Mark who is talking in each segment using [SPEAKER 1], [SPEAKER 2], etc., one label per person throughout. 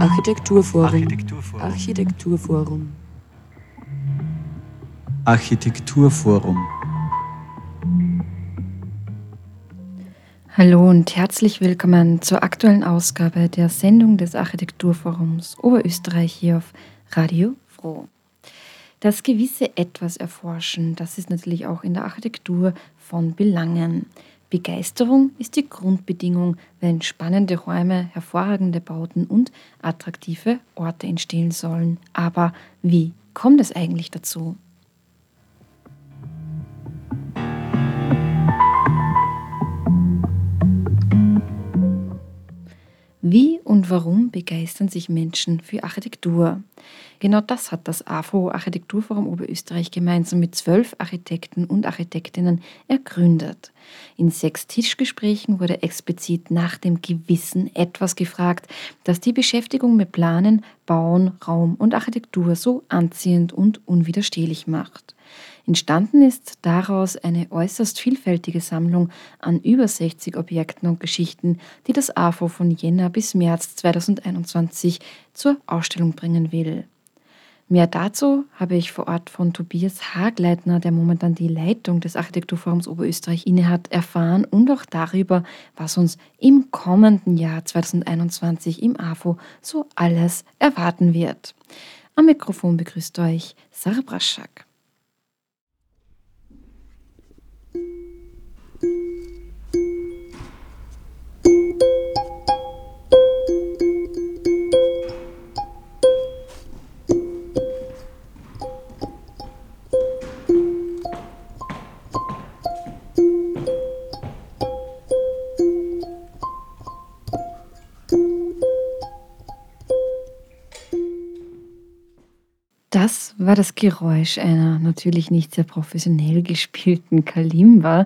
[SPEAKER 1] Architekturforum. Architekturforum.
[SPEAKER 2] Architekturforum.
[SPEAKER 3] Hallo und herzlich willkommen zur aktuellen Ausgabe der Sendung des Architekturforums Oberösterreich hier auf Radio Froh. Das gewisse Etwas erforschen, das ist natürlich auch in der Architektur von Belangen. Begeisterung ist die Grundbedingung, wenn spannende Räume, hervorragende Bauten und attraktive Orte entstehen sollen. Aber wie kommt es eigentlich dazu? Wie und warum begeistern sich Menschen für Architektur? Genau das hat das AFO Architekturforum Oberösterreich gemeinsam mit zwölf Architekten und Architektinnen ergründet. In sechs Tischgesprächen wurde explizit nach dem Gewissen etwas gefragt, das die Beschäftigung mit Planen, Bauen, Raum und Architektur so anziehend und unwiderstehlich macht. Entstanden ist daraus eine äußerst vielfältige Sammlung an über 60 Objekten und Geschichten, die das AFO von Jänner bis März 2021 zur Ausstellung bringen will. Mehr dazu habe ich vor Ort von Tobias Hagleitner, der momentan die Leitung des Architekturforums Oberösterreich innehat, erfahren und auch darüber, was uns im kommenden Jahr 2021 im AFO so alles erwarten wird. Am Mikrofon begrüßt euch Sarah Braschak. War das Geräusch einer natürlich nicht sehr professionell gespielten Kalimba,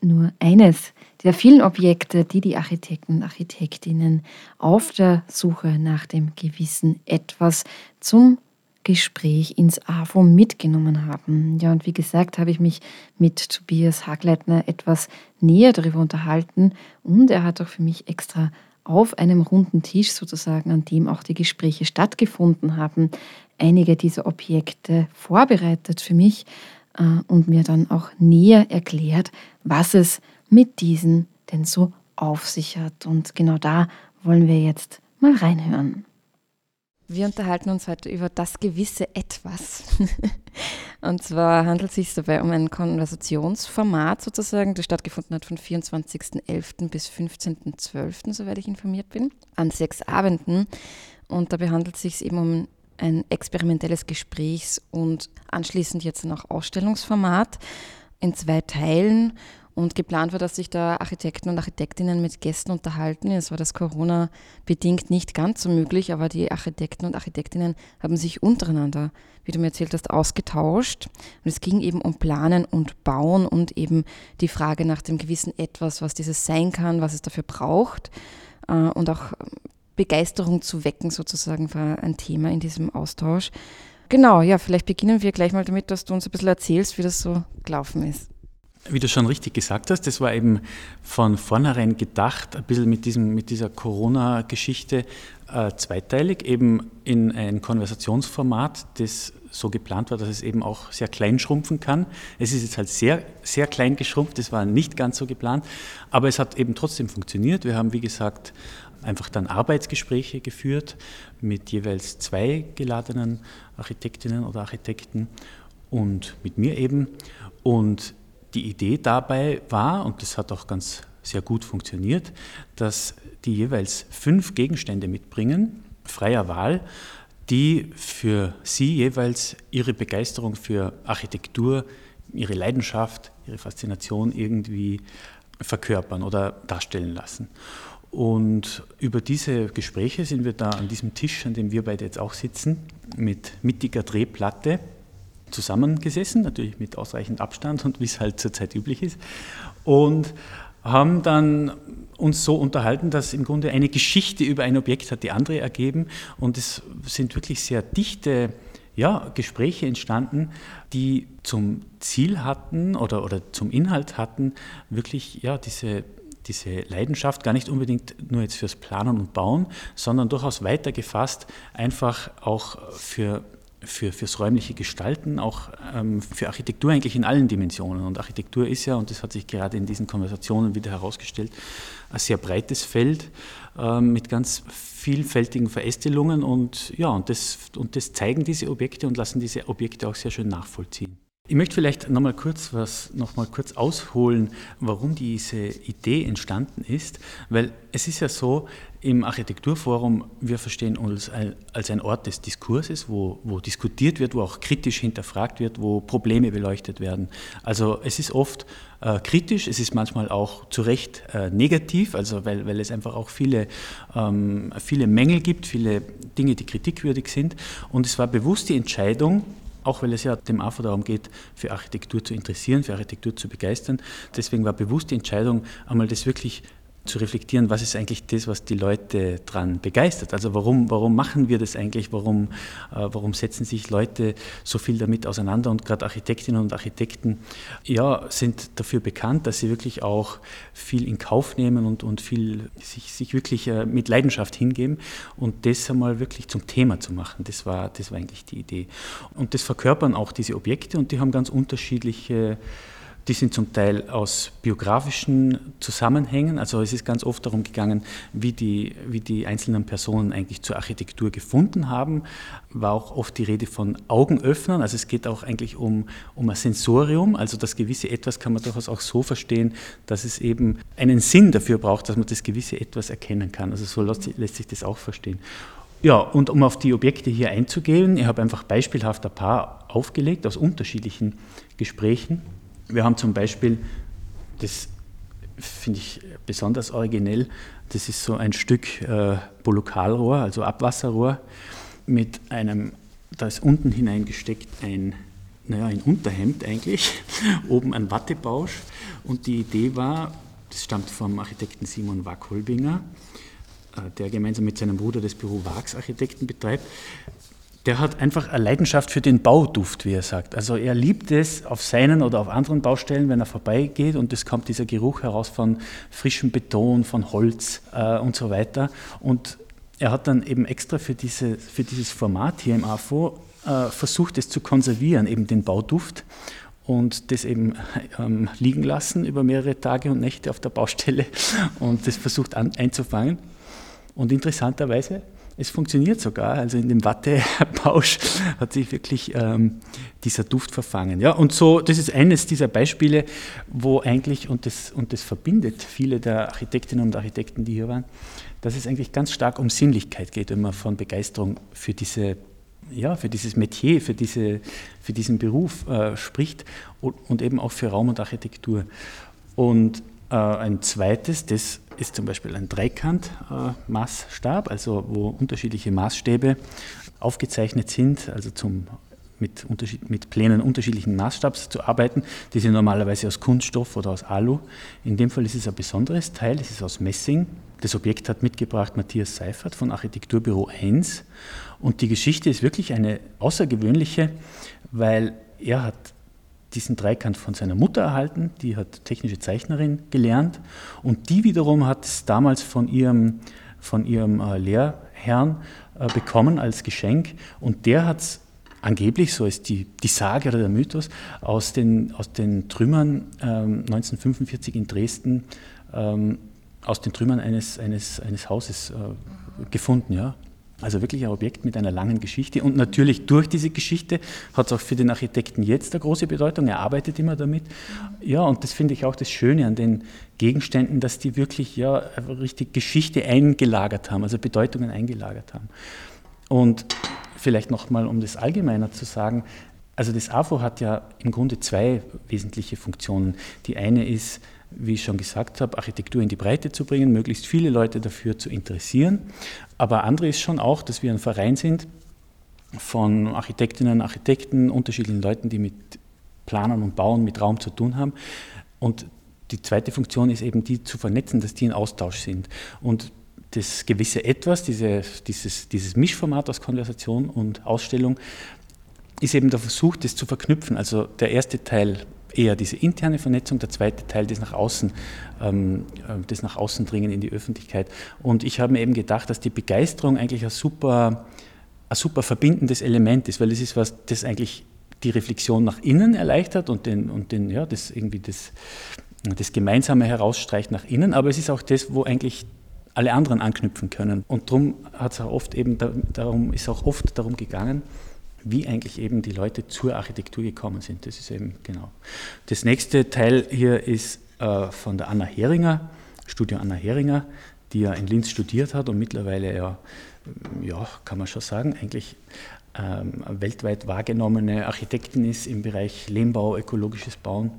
[SPEAKER 3] nur eines der vielen Objekte, die die Architekten und Architektinnen auf der Suche nach dem gewissen Etwas zum Gespräch ins AFO mitgenommen haben. Ja, und wie gesagt, habe ich mich mit Tobias Hagleitner etwas näher darüber unterhalten und er hat auch für mich extra auf einem runden Tisch sozusagen, an dem auch die Gespräche stattgefunden haben, einige dieser Objekte vorbereitet für mich äh, und mir dann auch näher erklärt, was es mit diesen denn so auf sich hat. Und genau da wollen wir jetzt mal reinhören. Wir unterhalten uns heute über das gewisse Etwas. Und zwar handelt es sich dabei um ein Konversationsformat sozusagen, das stattgefunden hat von 24.11. bis 15.12., soweit ich informiert bin, an sechs Abenden. Und dabei handelt es sich eben um ein experimentelles Gesprächs- und anschließend jetzt noch Ausstellungsformat in zwei Teilen. Und geplant war, dass sich da Architekten und Architektinnen mit Gästen unterhalten. Es war das Corona-bedingt nicht ganz so möglich, aber die Architekten und Architektinnen haben sich untereinander, wie du mir erzählt hast, ausgetauscht. Und es ging eben um Planen und Bauen und eben die Frage nach dem gewissen Etwas, was dieses sein kann, was es dafür braucht. Äh, und auch Begeisterung zu wecken, sozusagen, war ein Thema in diesem Austausch. Genau, ja, vielleicht beginnen wir gleich mal damit, dass du uns ein bisschen erzählst, wie das so gelaufen ist.
[SPEAKER 2] Wie du schon richtig gesagt hast, das war eben von vornherein gedacht, ein bisschen mit, diesem, mit dieser Corona-Geschichte äh, zweiteilig, eben in ein Konversationsformat, das so geplant war, dass es eben auch sehr klein schrumpfen kann. Es ist jetzt halt sehr, sehr klein geschrumpft, das war nicht ganz so geplant, aber es hat eben trotzdem funktioniert. Wir haben, wie gesagt, einfach dann Arbeitsgespräche geführt mit jeweils zwei geladenen Architektinnen oder Architekten und mit mir eben. Und die Idee dabei war, und das hat auch ganz sehr gut funktioniert, dass die jeweils fünf Gegenstände mitbringen, freier Wahl, die für sie jeweils ihre Begeisterung für Architektur, ihre Leidenschaft, ihre Faszination irgendwie verkörpern oder darstellen lassen. Und über diese Gespräche sind wir da an diesem Tisch, an dem wir beide jetzt auch sitzen, mit mittiger Drehplatte zusammengesessen, natürlich mit ausreichend Abstand und wie es halt zurzeit üblich ist. Und haben dann uns so unterhalten, dass im Grunde eine Geschichte über ein Objekt hat die andere ergeben und es sind wirklich sehr dichte ja, Gespräche entstanden, die zum Ziel hatten oder, oder zum Inhalt hatten, wirklich ja, diese diese Leidenschaft gar nicht unbedingt nur jetzt fürs Planen und Bauen, sondern durchaus weiter gefasst, einfach auch für für, fürs räumliche Gestalten, auch ähm, für Architektur eigentlich in allen Dimensionen. Und Architektur ist ja, und das hat sich gerade in diesen Konversationen wieder herausgestellt, ein sehr breites Feld äh, mit ganz vielfältigen Verästelungen. Und ja, und das, und das zeigen diese Objekte und lassen diese Objekte auch sehr schön nachvollziehen. Ich möchte vielleicht nochmal kurz was, noch mal kurz ausholen, warum diese Idee entstanden ist, weil es ist ja so, im Architekturforum, wir verstehen uns als ein Ort des Diskurses, wo, wo diskutiert wird, wo auch kritisch hinterfragt wird, wo Probleme beleuchtet werden. Also es ist oft äh, kritisch, es ist manchmal auch zu Recht äh, negativ, also weil, weil es einfach auch viele, ähm, viele Mängel gibt, viele Dinge, die kritikwürdig sind. Und es war bewusst die Entscheidung, auch weil es ja dem AFO darum geht, für Architektur zu interessieren, für Architektur zu begeistern. Deswegen war bewusst die Entscheidung, einmal das wirklich zu reflektieren, was ist eigentlich das, was die Leute daran begeistert. Also warum, warum machen wir das eigentlich? Warum, äh, warum setzen sich Leute so viel damit auseinander? Und gerade Architektinnen und Architekten ja, sind dafür bekannt, dass sie wirklich auch viel in Kauf nehmen und, und viel sich, sich wirklich äh, mit Leidenschaft hingeben. Und das einmal wirklich zum Thema zu machen, das war, das war eigentlich die Idee. Und das verkörpern auch diese Objekte und die haben ganz unterschiedliche die sind zum Teil aus biografischen Zusammenhängen, also es ist ganz oft darum gegangen, wie die, wie die einzelnen Personen eigentlich zur Architektur gefunden haben. War auch oft die Rede von Augenöffnern, also es geht auch eigentlich um, um ein Sensorium, also das gewisse Etwas kann man durchaus auch so verstehen, dass es eben einen Sinn dafür braucht, dass man das gewisse Etwas erkennen kann. Also so lässt sich das auch verstehen. Ja, und um auf die Objekte hier einzugehen, ich habe einfach beispielhaft ein paar aufgelegt aus unterschiedlichen Gesprächen. Wir haben zum Beispiel, das finde ich besonders originell, das ist so ein Stück äh, Bolokalrohr, also Abwasserrohr, mit einem, da ist unten hineingesteckt ein, naja, ein Unterhemd eigentlich, oben ein Wattebausch. Und die Idee war, das stammt vom Architekten Simon Wack-Holbinger, äh, der gemeinsam mit seinem Bruder das Büro Wags Architekten betreibt, der hat einfach eine Leidenschaft für den Bauduft, wie er sagt. Also er liebt es auf seinen oder auf anderen Baustellen, wenn er vorbeigeht und es kommt dieser Geruch heraus von frischem Beton, von Holz äh, und so weiter. Und er hat dann eben extra für, diese, für dieses Format hier im AFO äh, versucht, es zu konservieren, eben den Bauduft und das eben ähm, liegen lassen über mehrere Tage und Nächte auf der Baustelle und das versucht an, einzufangen. Und interessanterweise es funktioniert sogar, also in dem Wattebausch hat sich wirklich ähm, dieser Duft verfangen. Ja, und so, das ist eines dieser Beispiele, wo eigentlich, und das, und das verbindet viele der Architektinnen und Architekten, die hier waren, dass es eigentlich ganz stark um Sinnlichkeit geht, wenn man von Begeisterung für diese ja, für dieses Metier, für, diese, für diesen Beruf äh, spricht und, und, eben auch für Raum und Architektur. Und äh, ein zweites, das ist zum Beispiel ein Dreikant-Maßstab, also wo unterschiedliche Maßstäbe aufgezeichnet sind, also zum, mit, mit Plänen unterschiedlichen Maßstabs zu arbeiten. Die sind normalerweise aus Kunststoff oder aus Alu. In dem Fall ist es ein besonderes Teil, es ist aus Messing. Das Objekt hat mitgebracht Matthias Seifert von Architekturbüro 1. Und die Geschichte ist wirklich eine außergewöhnliche, weil er hat diesen Dreikant von seiner Mutter erhalten, die hat technische Zeichnerin gelernt und die wiederum hat es damals von ihrem, von ihrem äh, Lehrherrn äh, bekommen als Geschenk und der hat es angeblich, so ist die, die Sage oder der Mythos, aus den, aus den Trümmern ähm, 1945 in Dresden, ähm, aus den Trümmern eines, eines, eines Hauses äh, gefunden. Ja. Also wirklich ein Objekt mit einer langen Geschichte. Und natürlich durch diese Geschichte hat es auch für den Architekten jetzt eine große Bedeutung. Er arbeitet immer damit. Ja, und das finde ich auch das Schöne an den Gegenständen, dass die wirklich ja richtig Geschichte eingelagert haben, also Bedeutungen eingelagert haben. Und vielleicht nochmal, um das allgemeiner zu sagen, also das AFO hat ja im Grunde zwei wesentliche Funktionen. Die eine ist, wie ich schon gesagt habe, Architektur in die Breite zu bringen, möglichst viele Leute dafür zu interessieren. Aber andere ist schon auch, dass wir ein Verein sind von Architektinnen, Architekten, unterschiedlichen Leuten, die mit Planern und Bauen, mit Raum zu tun haben. Und die zweite Funktion ist eben die zu vernetzen, dass die in Austausch sind. Und das gewisse Etwas, diese, dieses, dieses Mischformat aus Konversation und Ausstellung, ist eben der Versuch, das zu verknüpfen. Also der erste Teil eher diese interne Vernetzung, der zweite Teil das nach außen, ähm, äh, das nach außen dringen in die Öffentlichkeit. Und ich habe mir eben gedacht, dass die Begeisterung eigentlich ein super, ein super verbindendes Element ist, weil es ist was, das eigentlich die Reflexion nach innen erleichtert und den, und den ja, das irgendwie das, das Gemeinsame herausstreicht nach innen, aber es ist auch das, wo eigentlich alle anderen anknüpfen können. Und darum hat es auch oft eben, darum ist auch oft darum gegangen, wie eigentlich eben die Leute zur Architektur gekommen sind. Das ist eben genau. Das nächste Teil hier ist äh, von der Anna Heringer, Studio Anna Heringer, die ja in Linz studiert hat und mittlerweile ja, ja kann man schon sagen, eigentlich ähm, weltweit wahrgenommene Architektin ist im Bereich Lehmbau, ökologisches Bauen.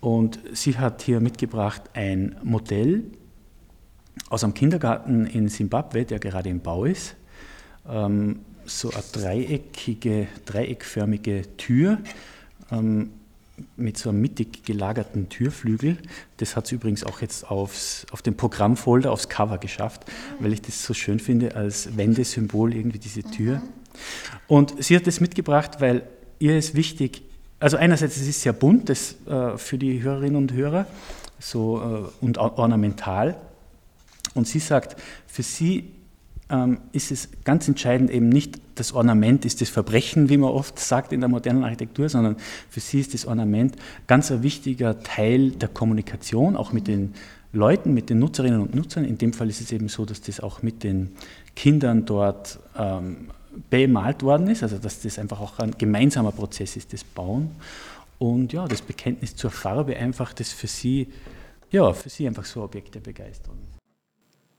[SPEAKER 2] Und sie hat hier mitgebracht ein Modell aus einem Kindergarten in Simbabwe, der gerade im Bau ist. Ähm, so eine dreieckige, dreieckförmige Tür ähm, mit so einem mittig gelagerten Türflügel. Das hat sie übrigens auch jetzt aufs, auf dem Programmfolder, aufs Cover geschafft, weil ich das so schön finde als Wendesymbol, irgendwie diese Tür. Und sie hat das mitgebracht, weil ihr ist wichtig, also einerseits es ist sehr bunt das, äh, für die Hörerinnen und Hörer so, äh, und ornamental. Und sie sagt, für sie ähm, ist es ganz entscheidend eben nicht das Ornament ist das Verbrechen, wie man oft sagt in der modernen Architektur, sondern für sie ist das Ornament ganz ein wichtiger Teil der Kommunikation, auch mit den Leuten, mit den Nutzerinnen und Nutzern. In dem Fall ist es eben so, dass das auch mit den Kindern dort ähm, bemalt worden ist, also dass das einfach auch ein gemeinsamer Prozess ist, das Bauen. Und ja, das Bekenntnis zur Farbe einfach, das für sie, ja, für sie einfach so Objekte begeistern.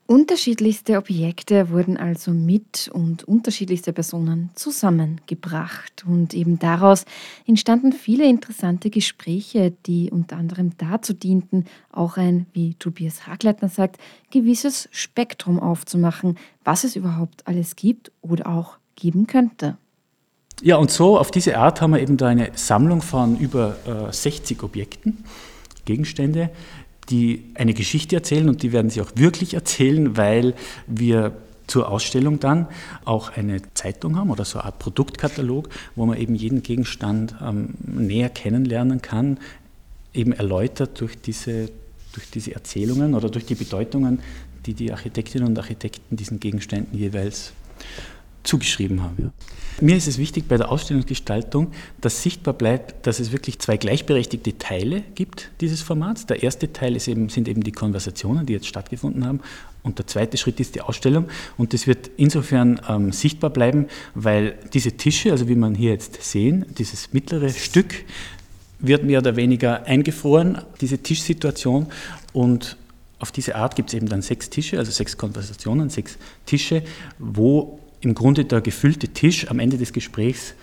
[SPEAKER 3] Unterschiedlichste Objekte wurden also mit und unterschiedlichste Personen zusammengebracht. Und eben daraus entstanden viele interessante Gespräche, die unter anderem dazu dienten, auch ein, wie Tobias Hagleitner sagt, gewisses Spektrum aufzumachen, was es überhaupt alles gibt oder auch geben könnte.
[SPEAKER 2] Ja, und so auf diese Art haben wir eben da eine Sammlung von über äh, 60 Objekten, Gegenstände, die eine Geschichte erzählen und die werden sie auch wirklich erzählen, weil wir zur Ausstellung dann auch eine Zeitung haben oder so eine Art Produktkatalog, wo man eben jeden Gegenstand ähm, näher kennenlernen kann, eben erläutert durch diese, durch diese Erzählungen oder durch die Bedeutungen, die die Architektinnen und Architekten diesen Gegenständen jeweils zugeschrieben haben. Mir ist es wichtig bei der Ausstellungsgestaltung, dass sichtbar bleibt, dass es wirklich zwei gleichberechtigte Teile gibt dieses Formats. Der erste Teil eben, sind eben die Konversationen, die jetzt stattgefunden haben. Und der zweite Schritt ist die Ausstellung. Und das wird insofern ähm, sichtbar bleiben, weil diese Tische, also wie man hier jetzt sehen, dieses mittlere Stück wird mehr oder weniger eingefroren, diese Tischsituation. Und auf diese Art gibt es eben dann sechs Tische, also sechs Konversationen, sechs Tische, wo im Grunde der gefüllte Tisch am Ende des Gesprächs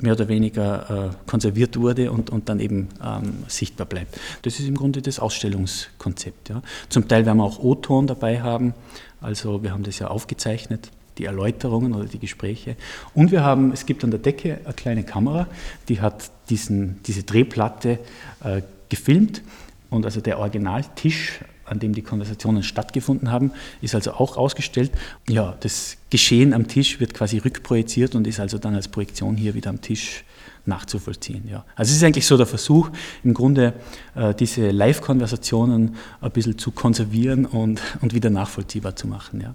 [SPEAKER 2] mehr oder weniger äh, konserviert wurde und, und dann eben ähm, sichtbar bleibt. Das ist im Grunde das Ausstellungskonzept. Ja. Zum Teil werden wir auch O-Ton dabei haben, also wir haben das ja aufgezeichnet, die Erläuterungen oder die Gespräche. Und wir haben, es gibt an der Decke eine kleine Kamera, die hat diesen, diese Drehplatte äh, gefilmt und also der Originaltisch an dem die Konversationen stattgefunden haben, ist also auch ausgestellt. Ja, das Geschehen am Tisch wird quasi rückprojiziert und ist also dann als Projektion hier wieder am Tisch nachzuvollziehen. Ja. Also es ist eigentlich so der Versuch, im Grunde äh, diese Live-Konversationen ein bisschen zu konservieren und, und wieder nachvollziehbar zu machen. Ja.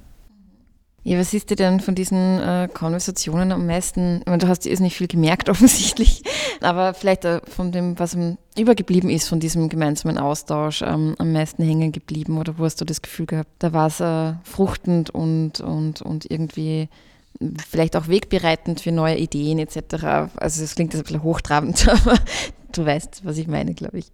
[SPEAKER 3] Ja, was ist dir denn von diesen äh, Konversationen am meisten? Ich meine, du hast dir nicht viel gemerkt offensichtlich, aber vielleicht äh, von dem, was übergeblieben ist von diesem gemeinsamen Austausch, ähm, am meisten hängen geblieben oder wo hast du das Gefühl gehabt, da war es äh, fruchtend und, und, und irgendwie vielleicht auch wegbereitend für neue Ideen etc. Also das klingt jetzt ein bisschen hochtrabend, aber du weißt, was ich meine, glaube ich.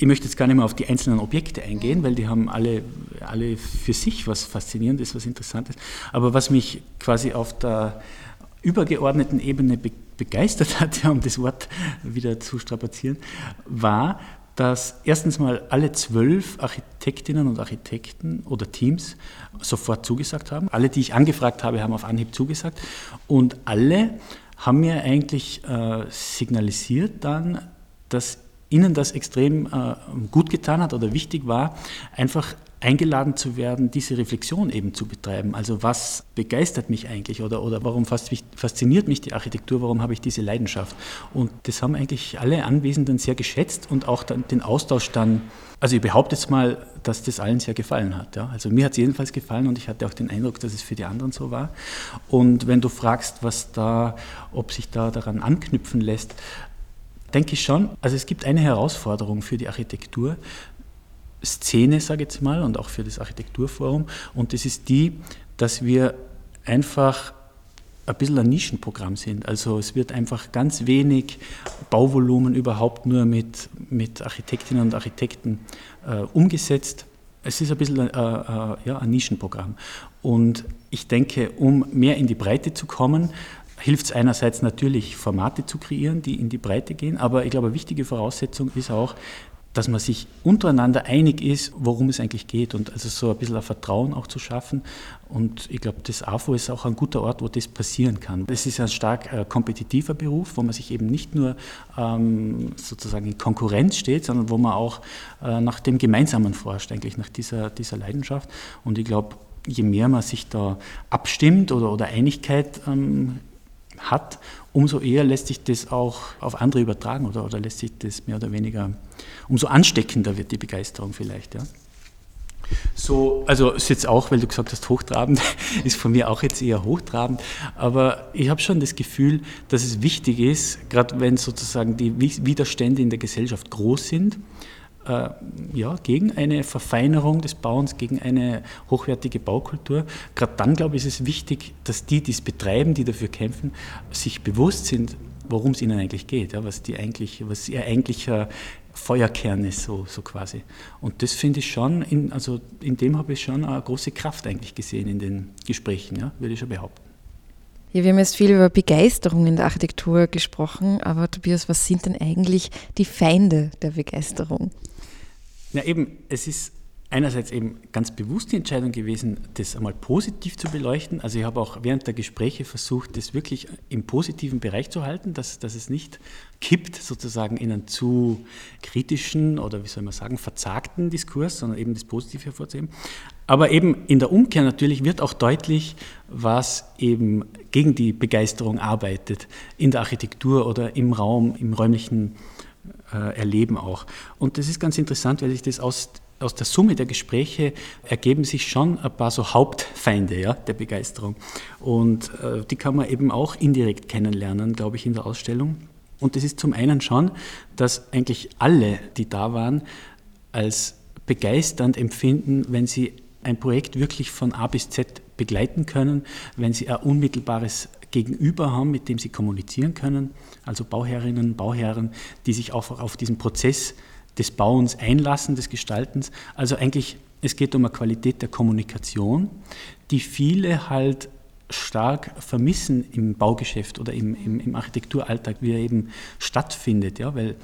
[SPEAKER 2] Ich möchte jetzt gar nicht mehr auf die einzelnen Objekte eingehen, weil die haben alle, alle für sich was Faszinierendes, was Interessantes. Aber was mich quasi auf der übergeordneten Ebene be begeistert hat, um das Wort wieder zu strapazieren, war, dass erstens mal alle zwölf Architektinnen und Architekten oder Teams sofort zugesagt haben. Alle, die ich angefragt habe, haben auf Anhieb zugesagt. Und alle haben mir eigentlich äh, signalisiert dann, dass ihnen das extrem äh, gut getan hat oder wichtig war, einfach eingeladen zu werden, diese Reflexion eben zu betreiben. Also was begeistert mich eigentlich oder, oder warum fasziniert mich die Architektur, warum habe ich diese Leidenschaft? Und das haben eigentlich alle Anwesenden sehr geschätzt und auch dann den Austausch dann, also ich behaupte jetzt mal, dass das allen sehr gefallen hat. Ja? Also mir hat es jedenfalls gefallen und ich hatte auch den Eindruck, dass es für die anderen so war. Und wenn du fragst, was da, ob sich da daran anknüpfen lässt, denke ich schon. Also es gibt eine Herausforderung für die Architektur, Szene, sage ich jetzt mal, und auch für das Architekturforum. Und das ist die, dass wir einfach ein bisschen ein Nischenprogramm sind. Also es wird einfach ganz wenig Bauvolumen überhaupt nur mit, mit Architektinnen und Architekten äh, umgesetzt. Es ist ein bisschen äh, äh, ja, ein Nischenprogramm. Und ich denke, um mehr in die Breite zu kommen, hilft es einerseits natürlich, Formate zu kreieren, die in die Breite gehen, aber ich glaube, eine wichtige Voraussetzung ist auch, dass man sich untereinander einig ist, worum es eigentlich geht und also so ein bisschen ein Vertrauen auch zu schaffen. Und ich glaube, das AFO ist auch ein guter Ort, wo das passieren kann. Es ist ein stark äh, kompetitiver Beruf, wo man sich eben nicht nur ähm, sozusagen in Konkurrenz steht, sondern wo man auch äh, nach dem Gemeinsamen forscht, eigentlich nach dieser, dieser Leidenschaft. Und ich glaube, je mehr man sich da abstimmt oder, oder Einigkeit ähm, hat, umso eher lässt sich das auch auf andere übertragen oder, oder lässt sich das mehr oder weniger umso ansteckender wird die Begeisterung vielleicht. Ja. So, also ist jetzt auch, weil du gesagt hast, hochtrabend, ist von mir auch jetzt eher hochtrabend, aber ich habe schon das Gefühl, dass es wichtig ist, gerade wenn sozusagen die Widerstände in der Gesellschaft groß sind, ja, gegen eine Verfeinerung des Bauens, gegen eine hochwertige Baukultur. Gerade dann, glaube ich, ist es wichtig, dass die, die es betreiben, die dafür kämpfen, sich bewusst sind, worum es ihnen eigentlich geht, ja, was, die eigentlich, was ihr eigentlicher Feuerkern ist, so, so quasi. Und das finde ich schon, in, also in dem habe ich schon eine große Kraft eigentlich gesehen in den Gesprächen, ja, würde ich schon behaupten.
[SPEAKER 3] Ja, wir haben jetzt viel über Begeisterung in der Architektur gesprochen, aber Tobias, was sind denn eigentlich die Feinde der Begeisterung?
[SPEAKER 2] Ja, eben, es ist einerseits eben ganz bewusst die Entscheidung gewesen, das einmal positiv zu beleuchten. Also ich habe auch während der Gespräche versucht, das wirklich im positiven Bereich zu halten, dass, dass es nicht kippt sozusagen in einen zu kritischen oder wie soll man sagen, verzagten Diskurs, sondern eben das Positive hervorzuheben. Aber eben in der Umkehr natürlich wird auch deutlich, was eben gegen die Begeisterung arbeitet in der Architektur oder im Raum, im räumlichen äh, Erleben auch. Und das ist ganz interessant, weil sich das aus aus der Summe der Gespräche ergeben sich schon ein paar so Hauptfeinde ja, der Begeisterung. Und äh, die kann man eben auch indirekt kennenlernen, glaube ich, in der Ausstellung. Und das ist zum einen schon, dass eigentlich alle, die da waren, als begeisternd empfinden, wenn sie ein Projekt wirklich von A bis Z begleiten können, wenn sie ein unmittelbares Gegenüber haben, mit dem sie kommunizieren können, also Bauherrinnen, Bauherren, die sich auch auf diesen Prozess des Bauens einlassen, des Gestaltens. Also eigentlich, es geht um eine Qualität der Kommunikation, die viele halt stark vermissen im Baugeschäft oder im, im, im, Architekturalltag, wie er eben stattfindet, ja, weil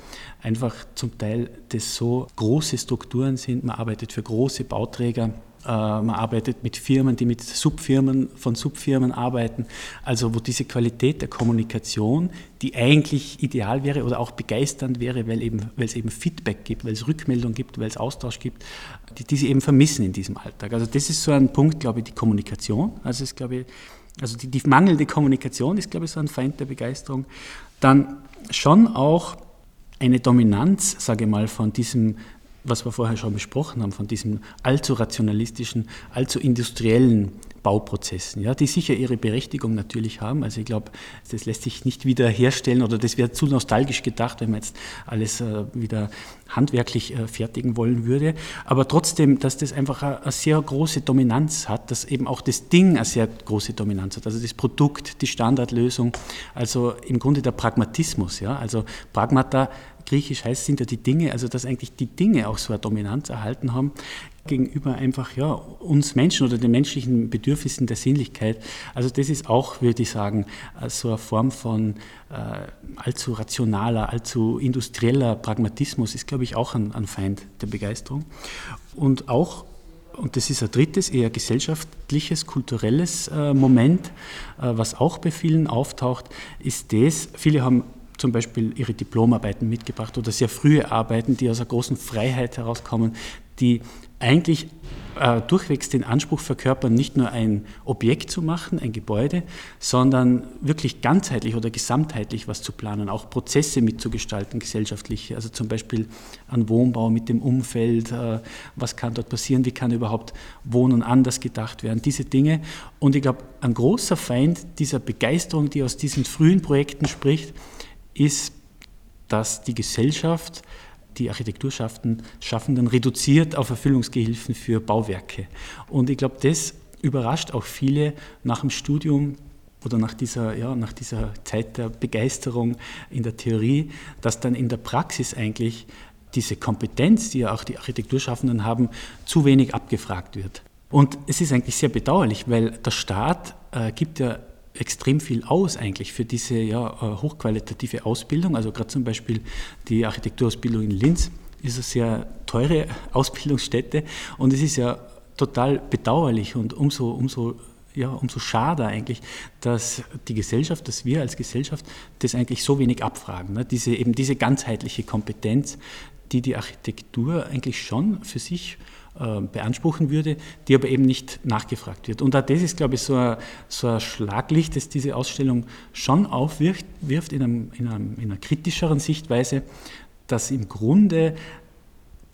[SPEAKER 2] einfach zum Teil das so große Strukturen sind, man arbeitet für große Bauträger, man arbeitet mit Firmen, die mit Subfirmen von Subfirmen arbeiten. Also wo diese Qualität der Kommunikation, die eigentlich ideal wäre oder auch begeisternd wäre, weil, eben, weil es eben Feedback gibt, weil es Rückmeldung gibt, weil es Austausch gibt, die, die sie eben vermissen in diesem Alltag. Also das ist so ein Punkt, glaube ich, die Kommunikation. Also ist, glaube ich, also die, die mangelnde Kommunikation ist, glaube ich, so ein Feind der Begeisterung. Dann schon auch eine Dominanz, sage ich mal, von diesem was wir vorher schon besprochen haben, von diesen allzu rationalistischen, allzu industriellen Bauprozessen, ja, die sicher ihre Berechtigung natürlich haben. Also ich glaube, das lässt sich nicht wieder herstellen oder das wäre zu nostalgisch gedacht, wenn man jetzt alles äh, wieder handwerklich äh, fertigen wollen würde. Aber trotzdem, dass das einfach eine, sehr große Dominanz hat, dass eben auch das Ding eine sehr große Dominanz hat. Also das Produkt, die Standardlösung, also im Grunde der Pragmatismus. Ja, also Pragmata Griechisch heißt, sind ja die Dinge, also dass eigentlich die Dinge auch so eine Dominanz erhalten haben gegenüber einfach ja, uns Menschen oder den menschlichen Bedürfnissen der Sinnlichkeit. Also das ist auch, würde ich sagen, so eine Form von äh, allzu rationaler, allzu industrieller Pragmatismus ist, glaube ich, auch ein, ein Feind der Begeisterung. Und auch und das ist ein drittes, eher gesellschaftliches, kulturelles äh, Moment, äh, was auch bei vielen auftaucht, ist das, viele haben zum Beispiel ihre Diplomarbeiten mitgebracht oder sehr frühe Arbeiten, die aus einer großen Freiheit herauskommen, die eigentlich äh, durchwegs den Anspruch verkörpern, nicht nur ein Objekt zu machen, ein Gebäude, sondern wirklich ganzheitlich oder gesamtheitlich was zu planen, auch Prozesse mitzugestalten, gesellschaftliche, also zum Beispiel an Wohnbau mit dem Umfeld, äh, was kann dort passieren, wie kann überhaupt Wohnen anders gedacht werden, diese Dinge. Und ich glaube, ein großer Feind dieser Begeisterung, die aus diesen frühen Projekten spricht, ist, dass die Gesellschaft die Architekturschaffenden reduziert auf Erfüllungsgehilfen für Bauwerke. Und ich glaube, das überrascht auch viele nach dem Studium oder nach dieser, ja, nach dieser Zeit der Begeisterung in der Theorie, dass dann in der Praxis eigentlich diese Kompetenz, die ja auch die Architekturschaffenden haben, zu wenig abgefragt wird. Und es ist eigentlich sehr bedauerlich, weil der Staat äh, gibt ja extrem viel aus eigentlich für diese ja, äh, hochqualitative Ausbildung. Also gerade zum Beispiel die Architekturausbildung in Linz ist eine sehr teure Ausbildungsstätte und es ist ja total bedauerlich und umso, umso, ja, umso schade eigentlich, dass die Gesellschaft, dass wir als Gesellschaft das eigentlich so wenig abfragen. Ne? Diese, eben diese ganzheitliche Kompetenz, die die Architektur eigentlich schon für sich beanspruchen würde, die aber eben nicht nachgefragt wird. Und auch das ist, glaube ich, so ein, so ein Schlaglicht, das diese Ausstellung schon aufwirft wirft in, einem, in, einem, in einer kritischeren Sichtweise, dass im Grunde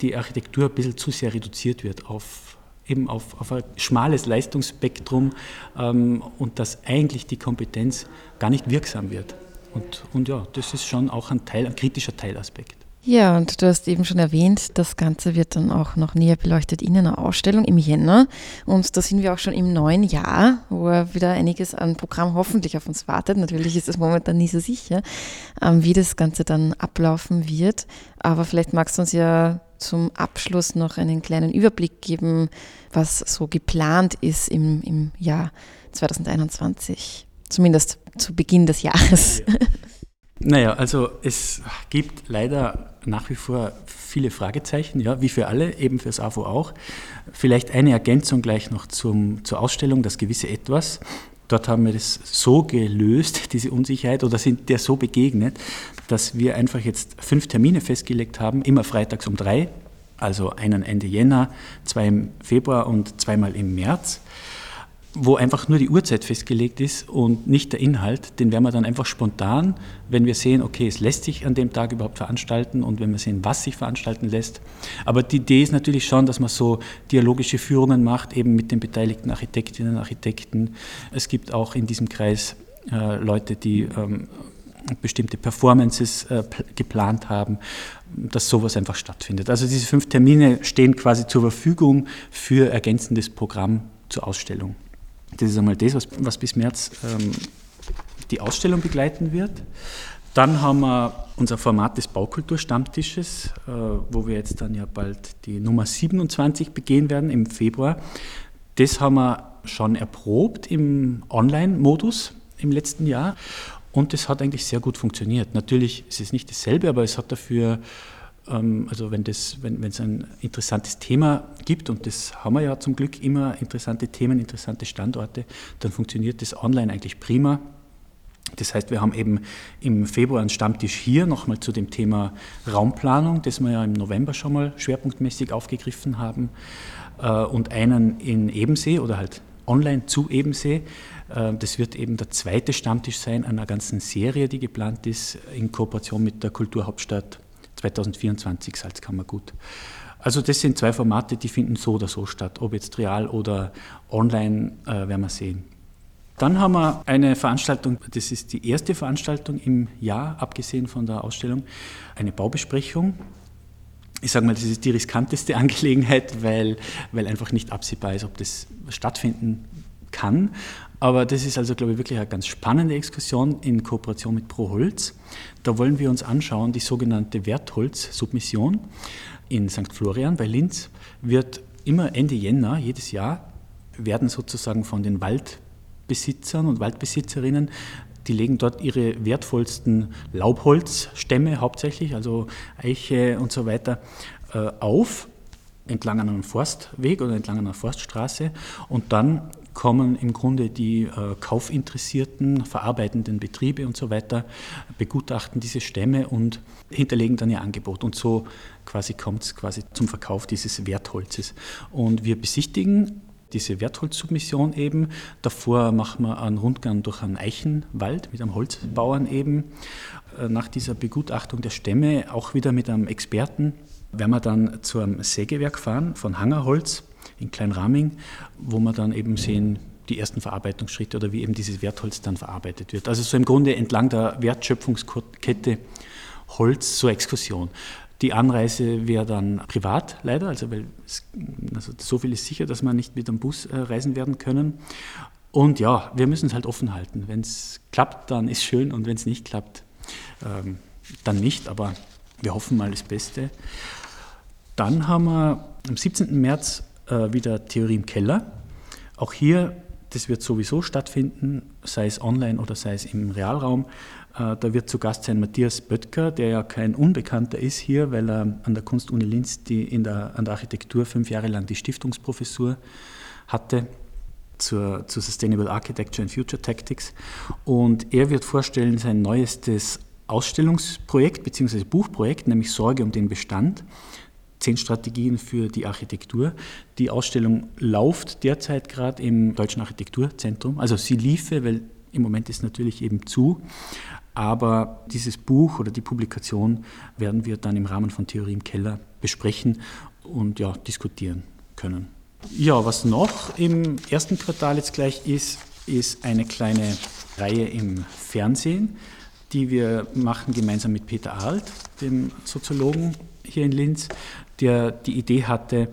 [SPEAKER 2] die Architektur ein bisschen zu sehr reduziert wird auf eben auf, auf ein schmales Leistungsspektrum ähm, und dass eigentlich die Kompetenz gar nicht wirksam wird. Und, und ja, das ist schon auch ein Teil, ein kritischer Teilaspekt.
[SPEAKER 3] Ja, und du hast eben schon erwähnt, das Ganze wird dann auch noch näher beleuchtet in einer Ausstellung im Jänner. Und da sind wir auch schon im neuen Jahr, wo wieder einiges an Programm hoffentlich auf uns wartet. Natürlich ist es momentan nie so sicher, ähm, wie das Ganze dann ablaufen wird. Aber vielleicht magst du uns ja zum Abschluss noch einen kleinen Überblick geben, was so geplant ist im, im Jahr 2021. Zumindest zu Beginn des Jahres.
[SPEAKER 2] Ja. Naja, also es gibt leider nach wie vor viele Fragezeichen, ja, wie für alle, eben fürs AFO auch. Vielleicht eine Ergänzung gleich noch zum, zur Ausstellung, das gewisse Etwas. Dort haben wir das so gelöst, diese Unsicherheit, oder sind der so begegnet, dass wir einfach jetzt fünf Termine festgelegt haben, immer freitags um drei, also einen Ende Jänner, zwei im Februar und zweimal im März wo einfach nur die Uhrzeit festgelegt ist und nicht der Inhalt, den werden wir dann einfach spontan, wenn wir sehen, okay, es lässt sich an dem Tag überhaupt veranstalten und wenn wir sehen, was sich veranstalten lässt. Aber die Idee ist natürlich schon, dass man so dialogische Führungen macht, eben mit den beteiligten Architektinnen und Architekten. Es gibt auch in diesem Kreis äh, Leute, die ähm, bestimmte Performances äh, geplant haben, dass sowas einfach stattfindet. Also diese fünf Termine stehen quasi zur Verfügung für ergänzendes Programm zur Ausstellung. Das ist einmal das, was, was bis März ähm, die Ausstellung begleiten wird. Dann haben wir unser Format des Baukulturstammtisches, äh, wo wir jetzt dann ja bald die Nummer 27 begehen werden im Februar. Das haben wir schon erprobt im Online-Modus im letzten Jahr und das hat eigentlich sehr gut funktioniert. Natürlich ist es nicht dasselbe, aber es hat dafür also wenn, das, wenn, es ein interessantes Thema gibt, und das haben wir ja zum Glück immer, interessante Themen, interessante Standorte, dann funktioniert das online eigentlich prima. Das heißt, wir haben eben im Februar einen Stammtisch hier nochmal zu dem Thema Raumplanung, das wir ja im November schon mal schwerpunktmäßig aufgegriffen haben, äh, und einen in Ebensee oder halt online zu Ebensee. Äh, das wird eben der zweite Stammtisch sein einer ganzen Serie, die geplant ist in Kooperation mit der Kulturhauptstadt 2024 Salzkammergut. Also das sind zwei Formate, die finden so oder so statt, ob jetzt real oder online, äh, werden wir sehen. Dann haben wir eine Veranstaltung, das ist die erste Veranstaltung im Jahr, abgesehen von der Ausstellung, eine Baubesprechung. Ich sage mal, das ist die riskanteste Angelegenheit, weil, weil einfach nicht absehbar ist, ob das stattfinden kann. Aber das ist also, glaube ich, wirklich eine ganz spannende Exkursion in Kooperation mit ProHolz. Da wollen wir uns anschauen, die sogenannte Wertholz-Submission in St. Florian bei Linz wird immer Ende Jänner jedes Jahr werden sozusagen von den Waldbesitzern und Waldbesitzerinnen die legen dort ihre wertvollsten Laubholzstämme hauptsächlich, also Eiche und so weiter, äh, auf entlang an einem Forstweg oder entlang einer Forststraße und dann kommen im Grunde die äh, kaufinteressierten, verarbeitenden Betriebe und so weiter, begutachten diese Stämme und hinterlegen dann ihr Angebot. Und so quasi kommt es quasi zum Verkauf dieses Wertholzes. Und wir besichtigen diese Wertholzsubmission eben. Davor machen wir einen Rundgang durch einen Eichenwald mit einem Holzbauern eben. Äh, nach dieser Begutachtung der Stämme, auch wieder mit einem Experten, werden wir dann zu einem Sägewerk fahren von Hangerholz in Kleinraming, wo wir dann eben sehen, die ersten Verarbeitungsschritte oder wie eben dieses Wertholz dann verarbeitet wird. Also so im Grunde entlang der Wertschöpfungskette Holz zur Exkursion. Die Anreise wäre dann privat leider, also weil es, also so viel ist sicher, dass wir nicht mit dem Bus äh, reisen werden können. Und ja, wir müssen es halt offen halten. Wenn es klappt, dann ist schön und wenn es nicht klappt, ähm, dann nicht. Aber wir hoffen mal das Beste. Dann haben wir am 17. März äh, wieder Theorie im Keller. Auch hier, das wird sowieso stattfinden, sei es online oder sei es im Realraum. Äh, da wird zu Gast sein Matthias Böttger, der ja kein Unbekannter ist hier, weil er an der Kunstuni Linz die in der, an der Architektur fünf Jahre lang die Stiftungsprofessur hatte zur, zur Sustainable Architecture and Future Tactics. Und er wird vorstellen sein neuestes Ausstellungsprojekt bzw. Buchprojekt, nämlich Sorge um den Bestand. Zehn Strategien für die Architektur. Die Ausstellung läuft derzeit gerade im Deutschen Architekturzentrum. Also sie liefe, weil im Moment ist natürlich eben zu. Aber dieses Buch oder die Publikation werden wir dann im Rahmen von Theorie im Keller besprechen und ja, diskutieren können. Ja, was noch im ersten Quartal jetzt gleich ist, ist eine kleine Reihe im Fernsehen, die wir machen gemeinsam mit Peter Alt, dem Soziologen hier in Linz, der die Idee hatte,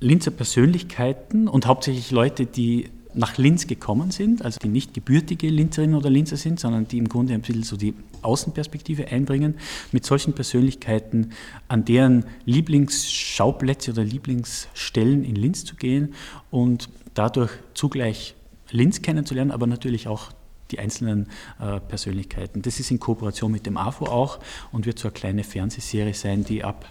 [SPEAKER 2] Linzer Persönlichkeiten und hauptsächlich Leute, die nach Linz gekommen sind, also die nicht gebürtige Linzerinnen oder Linzer sind, sondern die im Grunde ein bisschen so die Außenperspektive einbringen, mit solchen Persönlichkeiten an deren Lieblingsschauplätze oder Lieblingsstellen in Linz zu gehen und dadurch zugleich Linz kennenzulernen, aber natürlich auch die einzelnen äh, Persönlichkeiten. Das ist in Kooperation mit dem AFO auch und wird so eine kleine Fernsehserie sein, die ab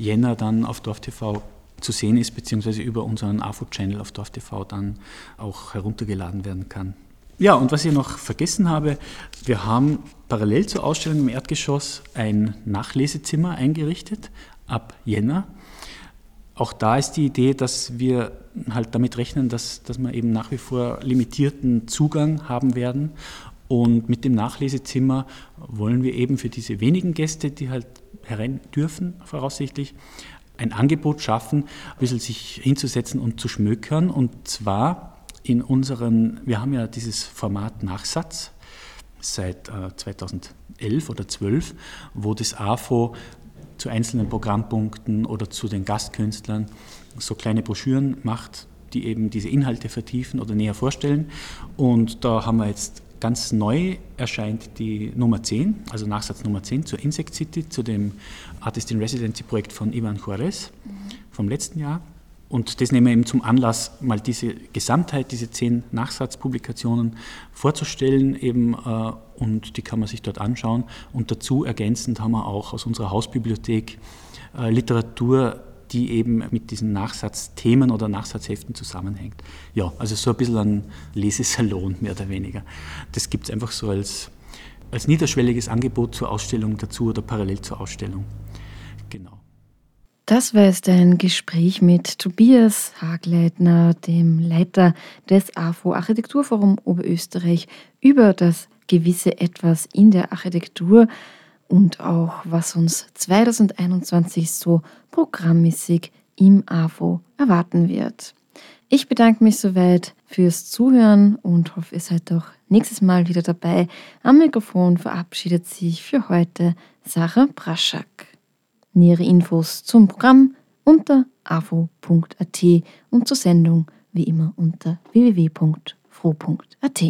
[SPEAKER 2] Jänner dann auf Dorf TV zu sehen ist, beziehungsweise über unseren AFO-Channel auf DorfTV dann auch heruntergeladen werden kann. Ja, und was ich noch vergessen habe, wir haben parallel zur Ausstellung im Erdgeschoss ein Nachlesezimmer eingerichtet ab Jänner. Auch da ist die Idee, dass wir halt damit rechnen, dass, dass wir eben nach wie vor limitierten Zugang haben werden. Und mit dem Nachlesezimmer wollen wir eben für diese wenigen Gäste, die halt herein dürfen, voraussichtlich, ein Angebot schaffen, ein bisschen sich hinzusetzen und zu schmökern. Und zwar in unseren, wir haben ja dieses Format Nachsatz seit äh, 2011 oder 12, wo das AFO zu einzelnen Programmpunkten oder zu den Gastkünstlern so kleine Broschüren macht, die eben diese Inhalte vertiefen oder näher vorstellen. Und da haben wir jetzt Ganz neu erscheint die Nummer 10, also Nachsatz Nummer 10 zur Insect City, zu dem Artist in Residency Projekt von Ivan Juarez vom letzten Jahr. Und das nehmen wir eben zum Anlass, mal diese Gesamtheit, diese zehn Nachsatzpublikationen vorzustellen eben, äh, und die kann man sich dort anschauen. Und dazu ergänzend haben wir auch aus unserer Hausbibliothek äh, Literatur die eben mit diesen Nachsatzthemen oder Nachsatzheften zusammenhängt. Ja, also so ein bisschen ein Lesesalon mehr oder weniger. Das gibt es einfach so als, als niederschwelliges Angebot zur Ausstellung dazu oder parallel zur Ausstellung. Genau.
[SPEAKER 3] Das war jetzt ein Gespräch mit Tobias Hagleitner, dem Leiter des AFO Architekturforum Oberösterreich, über das gewisse Etwas in der Architektur und auch was uns 2021 so programmmäßig im AFO erwarten wird. Ich bedanke mich soweit fürs Zuhören und hoffe, ihr seid auch nächstes Mal wieder dabei. Am Mikrofon verabschiedet sich für heute Sarah Braschak. Nähere Infos zum Programm unter afo.at und zur Sendung wie immer unter www.fro.at.